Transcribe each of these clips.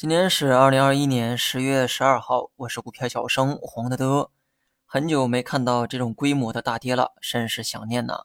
今天是二零二一年十月十二号，我是股票小生黄德德。很久没看到这种规模的大跌了，甚是想念呢。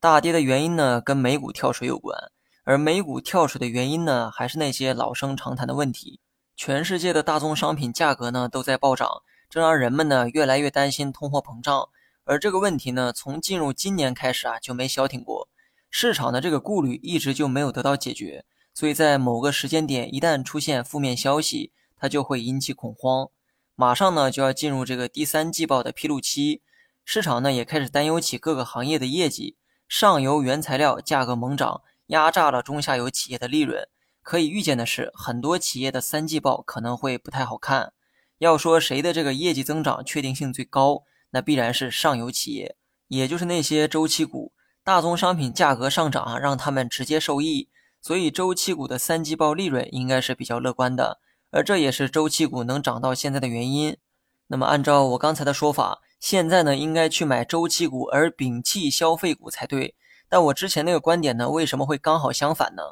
大跌的原因呢，跟美股跳水有关，而美股跳水的原因呢，还是那些老生常谈的问题。全世界的大宗商品价格呢都在暴涨，这让人们呢越来越担心通货膨胀。而这个问题呢，从进入今年开始啊就没消停过，市场的这个顾虑一直就没有得到解决。所以在某个时间点，一旦出现负面消息，它就会引起恐慌。马上呢就要进入这个第三季报的披露期，市场呢也开始担忧起各个行业的业绩。上游原材料价格猛涨，压榨了中下游企业的利润。可以预见的是，很多企业的三季报可能会不太好看。要说谁的这个业绩增长确定性最高，那必然是上游企业，也就是那些周期股。大宗商品价格上涨，让他们直接受益。所以周期股的三季报利润应该是比较乐观的，而这也是周期股能涨到现在的原因。那么按照我刚才的说法，现在呢应该去买周期股而摒弃消费股才对。但我之前那个观点呢，为什么会刚好相反呢？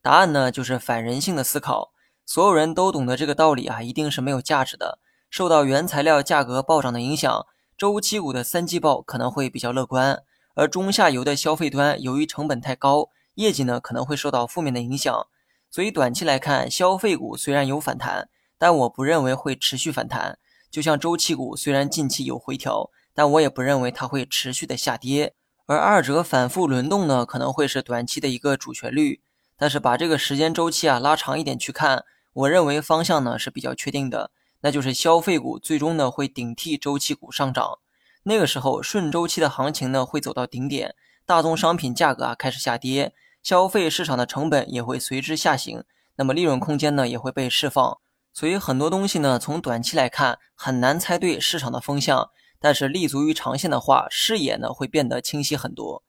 答案呢就是反人性的思考。所有人都懂得这个道理啊，一定是没有价值的。受到原材料价格暴涨的影响，周期股的三季报可能会比较乐观，而中下游的消费端由于成本太高。业绩呢可能会受到负面的影响，所以短期来看，消费股虽然有反弹，但我不认为会持续反弹。就像周期股虽然近期有回调，但我也不认为它会持续的下跌。而二者反复轮动呢，可能会是短期的一个主旋律。但是把这个时间周期啊拉长一点去看，我认为方向呢是比较确定的，那就是消费股最终呢会顶替周期股上涨。那个时候顺周期的行情呢会走到顶点，大宗商品价格啊开始下跌。消费市场的成本也会随之下行，那么利润空间呢也会被释放。所以很多东西呢，从短期来看很难猜对市场的风向，但是立足于长线的话，视野呢会变得清晰很多。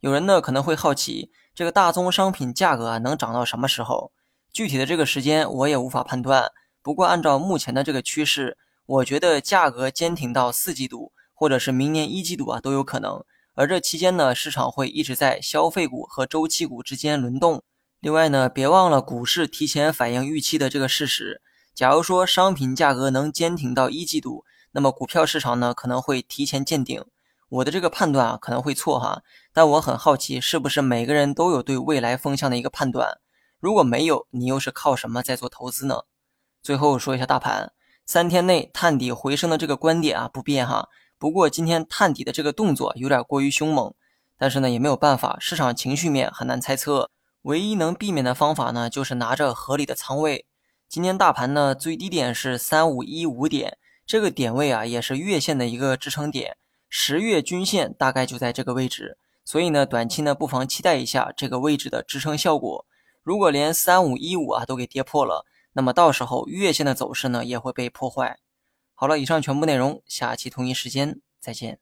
有人呢可能会好奇，这个大宗商品价格能涨到什么时候？具体的这个时间我也无法判断。不过按照目前的这个趋势，我觉得价格坚挺到四季度，或者是明年一季度啊都有可能。而这期间呢，市场会一直在消费股和周期股之间轮动。另外呢，别忘了股市提前反映预期的这个事实。假如说商品价格能坚挺到一季度，那么股票市场呢可能会提前见顶。我的这个判断啊可能会错哈，但我很好奇，是不是每个人都有对未来风向的一个判断？如果没有，你又是靠什么在做投资呢？最后说一下大盘，三天内探底回升的这个观点啊不变哈。不过今天探底的这个动作有点过于凶猛，但是呢也没有办法，市场情绪面很难猜测。唯一能避免的方法呢，就是拿着合理的仓位。今天大盘呢最低点是三五一五点，这个点位啊也是月线的一个支撑点，十月均线大概就在这个位置，所以呢短期呢不妨期待一下这个位置的支撑效果。如果连三五一五啊都给跌破了，那么到时候月线的走势呢也会被破坏。好了，以上全部内容，下期同一时间再见。